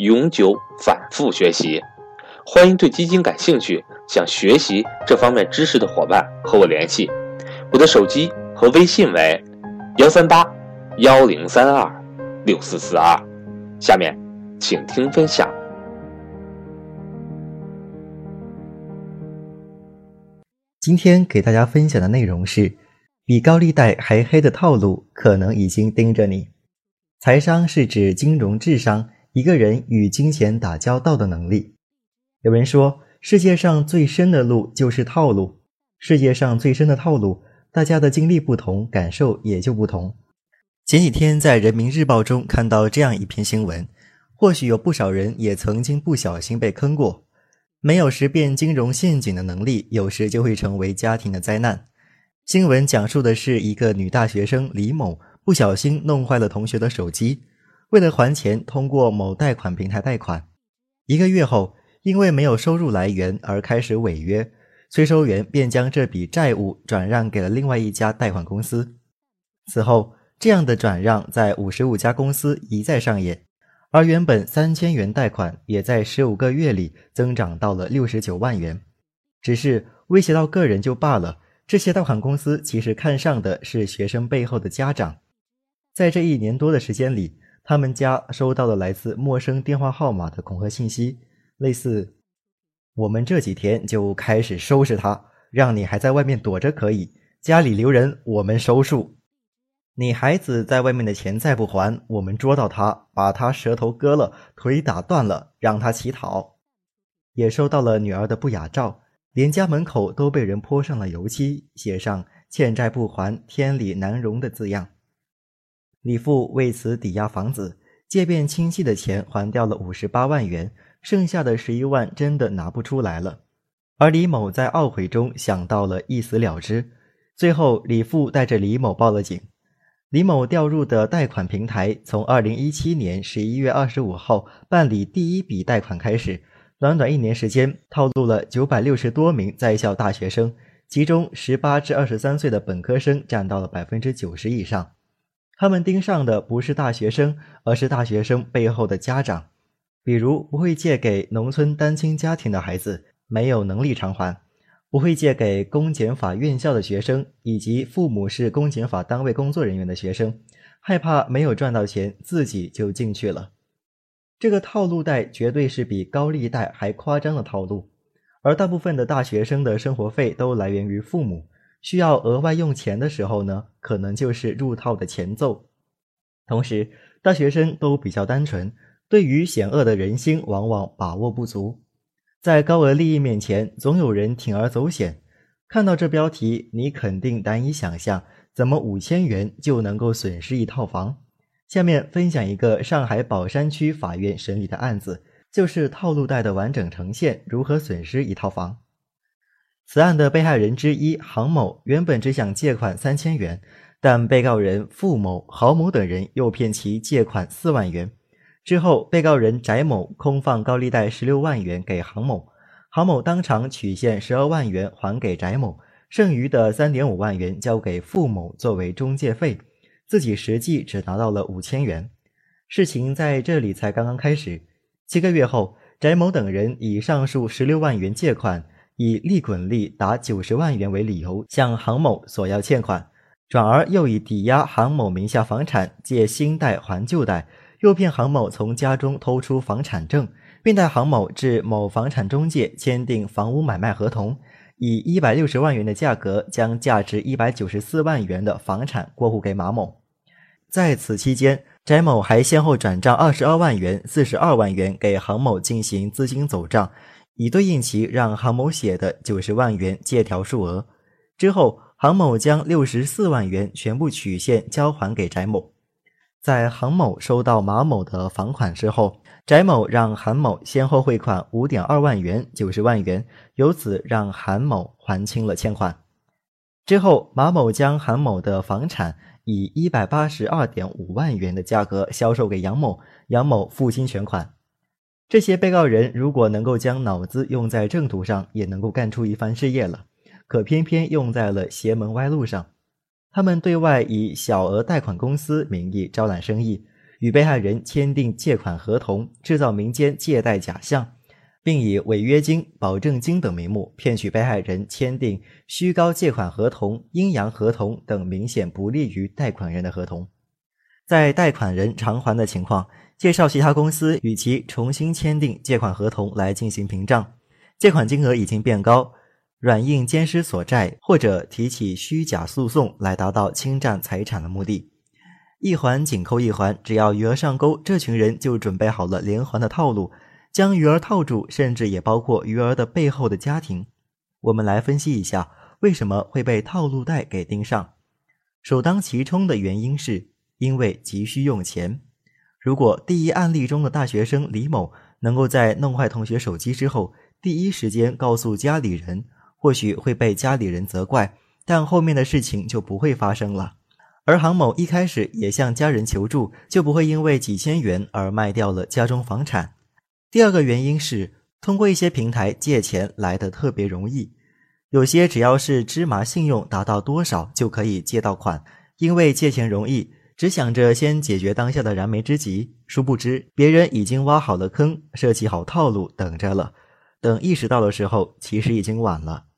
永久反复学习。欢迎对基金感兴趣、想学习这方面知识的伙伴和我联系。我的手机和微信为幺三八幺零三二六四四二。下面，请听分享。今天给大家分享的内容是：比高利贷还黑的套路可能已经盯着你。财商是指金融智商，一个人与金钱打交道的能力。有人说，世界上最深的路就是套路。世界上最深的套路，大家的经历不同，感受也就不同。前几天在人民日报中看到这样一篇新闻，或许有不少人也曾经不小心被坑过。没有识辨金融陷阱的能力，有时就会成为家庭的灾难。新闻讲述的是一个女大学生李某不小心弄坏了同学的手机，为了还钱，通过某贷款平台贷款。一个月后，因为没有收入来源而开始违约，催收员便将这笔债务转让给了另外一家贷款公司。此后，这样的转让在五十五家公司一再上演。而原本三千元贷款，也在十五个月里增长到了六十九万元。只是威胁到个人就罢了，这些贷款公司其实看上的是学生背后的家长。在这一年多的时间里，他们家收到了来自陌生电话号码的恐吓信息，类似：“我们这几天就开始收拾他，让你还在外面躲着可以，家里留人，我们收数。”你孩子在外面的钱再不还，我们捉到他，把他舌头割了，腿打断了，让他乞讨。也收到了女儿的不雅照，连家门口都被人泼上了油漆，写上“欠债不还，天理难容”的字样。李父为此抵押房子，借遍亲戚的钱还掉了五十八万元，剩下的十一万真的拿不出来了。而李某在懊悔中想到了一死了之，最后李父带着李某报了警。李某调入的贷款平台，从二零一七年十一月二十五号办理第一笔贷款开始，短短一年时间，套路了九百六十多名在校大学生，其中十八至二十三岁的本科生占到了百分之九十以上。他们盯上的不是大学生，而是大学生背后的家长，比如不会借给农村单亲家庭的孩子，没有能力偿还。不会借给公检法院校的学生，以及父母是公检法单位工作人员的学生，害怕没有赚到钱，自己就进去了。这个套路贷绝对是比高利贷还夸张的套路。而大部分的大学生的生活费都来源于父母，需要额外用钱的时候呢，可能就是入套的前奏。同时，大学生都比较单纯，对于险恶的人心往往把握不足。在高额利益面前，总有人铤而走险。看到这标题，你肯定难以想象，怎么五千元就能够损失一套房？下面分享一个上海宝山区法院审理的案子，就是套路贷的完整呈现，如何损失一套房。此案的被害人之一杭某原本只想借款三千元，但被告人付某、郝某等人诱骗其借款四万元。之后，被告人翟某空放高利贷十六万元给杭某，杭某当场取现十二万元还给翟某，剩余的三点五万元交给付某作为中介费，自己实际只拿到了五千元。事情在这里才刚刚开始。七个月后，翟某等人以上述十六万元借款，以利滚利达九十万元为理由向杭某索要欠款，转而又以抵押杭某名下房产借新贷还旧贷。诱骗杭某从家中偷出房产证，并带杭某至某房产中介签订房屋买卖合同，以一百六十万元的价格将价值一百九十四万元的房产过户给马某。在此期间，翟某还先后转账二十二万元、四十二万元给杭某进行资金走账，以对应其让杭某写的九十万元借条数额。之后，杭某将六十四万元全部取现交还给翟某。在杭某收到马某的房款之后，翟某让韩某先后汇款五点二万元、九十万元，由此让韩某还清了欠款。之后，马某将韩某的房产以一百八十二点五万元的价格销售给杨某，杨某付清全款。这些被告人如果能够将脑子用在正途上，也能够干出一番事业了，可偏偏用在了邪门歪路上。他们对外以小额贷款公司名义招揽生意，与被害人签订借款合同，制造民间借贷假象，并以违约金、保证金等名目骗取被害人签订虚高借款合同、阴阳合同等明显不利于贷款人的合同，在贷款人偿还的情况，介绍其他公司与其重新签订借款合同来进行平账，借款金额已经变高。软硬兼施所债，或者提起虚假诉讼来达到侵占财产的目的，一环紧扣一环，只要余额上钩，这群人就准备好了连环的套路，将余额套住，甚至也包括余额的背后的家庭。我们来分析一下为什么会被套路贷给盯上。首当其冲的原因是因为急需用钱。如果第一案例中的大学生李某能够在弄坏同学手机之后，第一时间告诉家里人。或许会被家里人责怪，但后面的事情就不会发生了。而杭某一开始也向家人求助，就不会因为几千元而卖掉了家中房产。第二个原因是，通过一些平台借钱来的特别容易，有些只要是芝麻信用达到多少就可以借到款。因为借钱容易，只想着先解决当下的燃眉之急，殊不知别人已经挖好了坑，设计好套路等着了。等意识到的时候，其实已经晚了。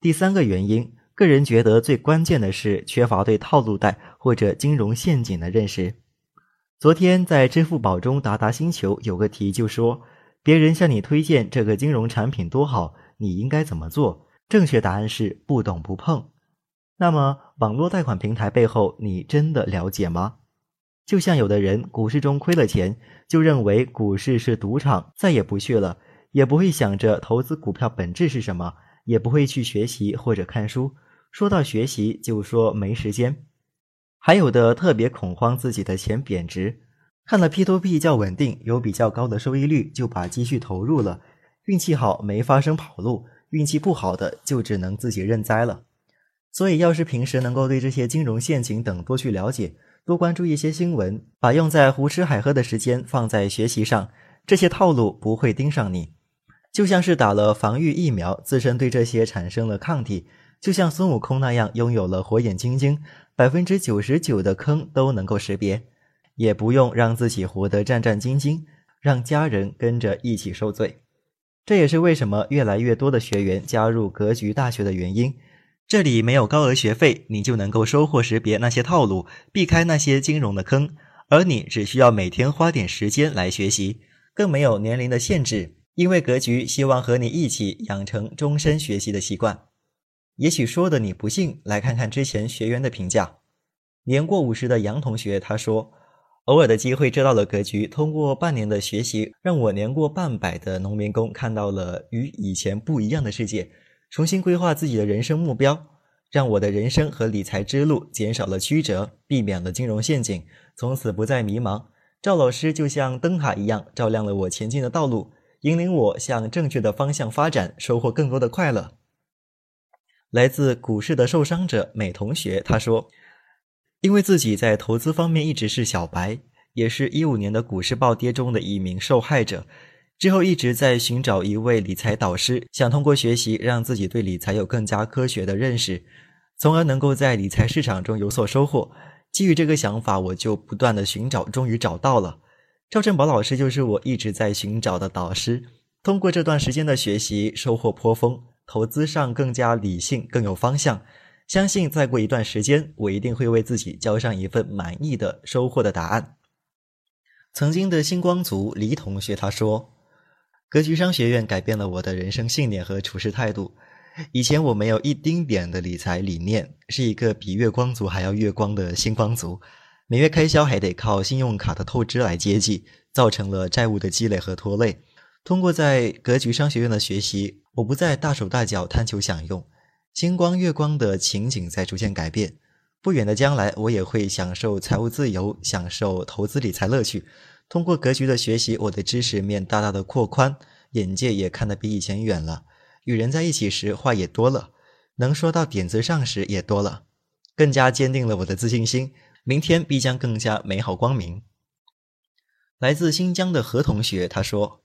第三个原因，个人觉得最关键的是缺乏对套路贷或者金融陷阱的认识。昨天在支付宝中达达星球有个题就说，别人向你推荐这个金融产品多好，你应该怎么做？正确答案是不懂不碰。那么网络贷款平台背后，你真的了解吗？就像有的人股市中亏了钱，就认为股市是赌场，再也不去了，也不会想着投资股票本质是什么。也不会去学习或者看书，说到学习就说没时间。还有的特别恐慌自己的钱贬值，看了 P2P 较稳定，有比较高的收益率，就把积蓄投入了。运气好没发生跑路，运气不好的就只能自己认栽了。所以，要是平时能够对这些金融陷阱等多去了解，多关注一些新闻，把用在胡吃海喝的时间放在学习上，这些套路不会盯上你。就像是打了防御疫苗，自身对这些产生了抗体，就像孙悟空那样拥有了火眼金睛，百分之九十九的坑都能够识别，也不用让自己活得战战兢兢，让家人跟着一起受罪。这也是为什么越来越多的学员加入格局大学的原因。这里没有高额学费，你就能够收获识别那些套路，避开那些金融的坑，而你只需要每天花点时间来学习，更没有年龄的限制。因为格局希望和你一起养成终身学习的习惯，也许说的你不信，来看看之前学员的评价。年过五十的杨同学他说：“偶尔的机会知道了格局，通过半年的学习，让我年过半百的农民工看到了与以前不一样的世界，重新规划自己的人生目标，让我的人生和理财之路减少了曲折，避免了金融陷阱，从此不再迷茫。赵老师就像灯塔一样，照亮了我前进的道路。”引领我向正确的方向发展，收获更多的快乐。来自股市的受伤者美同学他说：“因为自己在投资方面一直是小白，也是一五年的股市暴跌中的一名受害者，之后一直在寻找一位理财导师，想通过学习让自己对理财有更加科学的认识，从而能够在理财市场中有所收获。基于这个想法，我就不断的寻找，终于找到了。”赵振宝老师就是我一直在寻找的导师。通过这段时间的学习，收获颇丰，投资上更加理性，更有方向。相信再过一段时间，我一定会为自己交上一份满意的收获的答案。曾经的星光族黎同学他说：“格局商学院改变了我的人生信念和处事态度。以前我没有一丁点的理财理念，是一个比月光族还要月光的星光族。”每月开销还得靠信用卡的透支来接济，造成了债务的积累和拖累。通过在格局商学院的学习，我不再大手大脚贪求享用，星光月光的情景在逐渐改变。不远的将来，我也会享受财务自由，享受投资理财乐趣。通过格局的学习，我的知识面大大的扩宽，眼界也看得比以前远了。与人在一起时，话也多了，能说到点子上时也多了，更加坚定了我的自信心。明天必将更加美好光明。来自新疆的何同学他说：“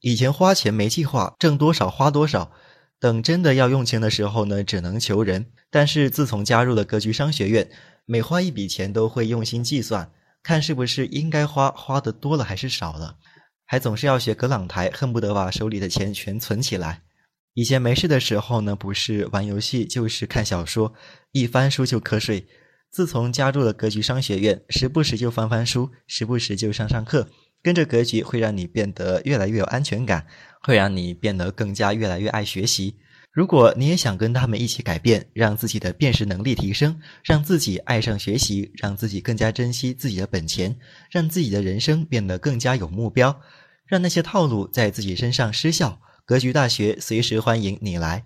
以前花钱没计划，挣多少花多少，等真的要用钱的时候呢，只能求人。但是自从加入了格局商学院，每花一笔钱都会用心计算，看是不是应该花，花的多了还是少了，还总是要学葛朗台，恨不得把手里的钱全存起来。以前没事的时候呢，不是玩游戏就是看小说，一翻书就瞌睡。”自从加入了格局商学院，时不时就翻翻书，时不时就上上课，跟着格局会让你变得越来越有安全感，会让你变得更加越来越爱学习。如果你也想跟他们一起改变，让自己的辨识能力提升，让自己爱上学习，让自己更加珍惜自己的本钱，让自己的人生变得更加有目标，让那些套路在自己身上失效，格局大学随时欢迎你来。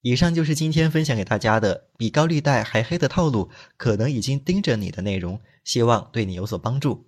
以上就是今天分享给大家的比高利贷还黑的套路，可能已经盯着你的内容，希望对你有所帮助。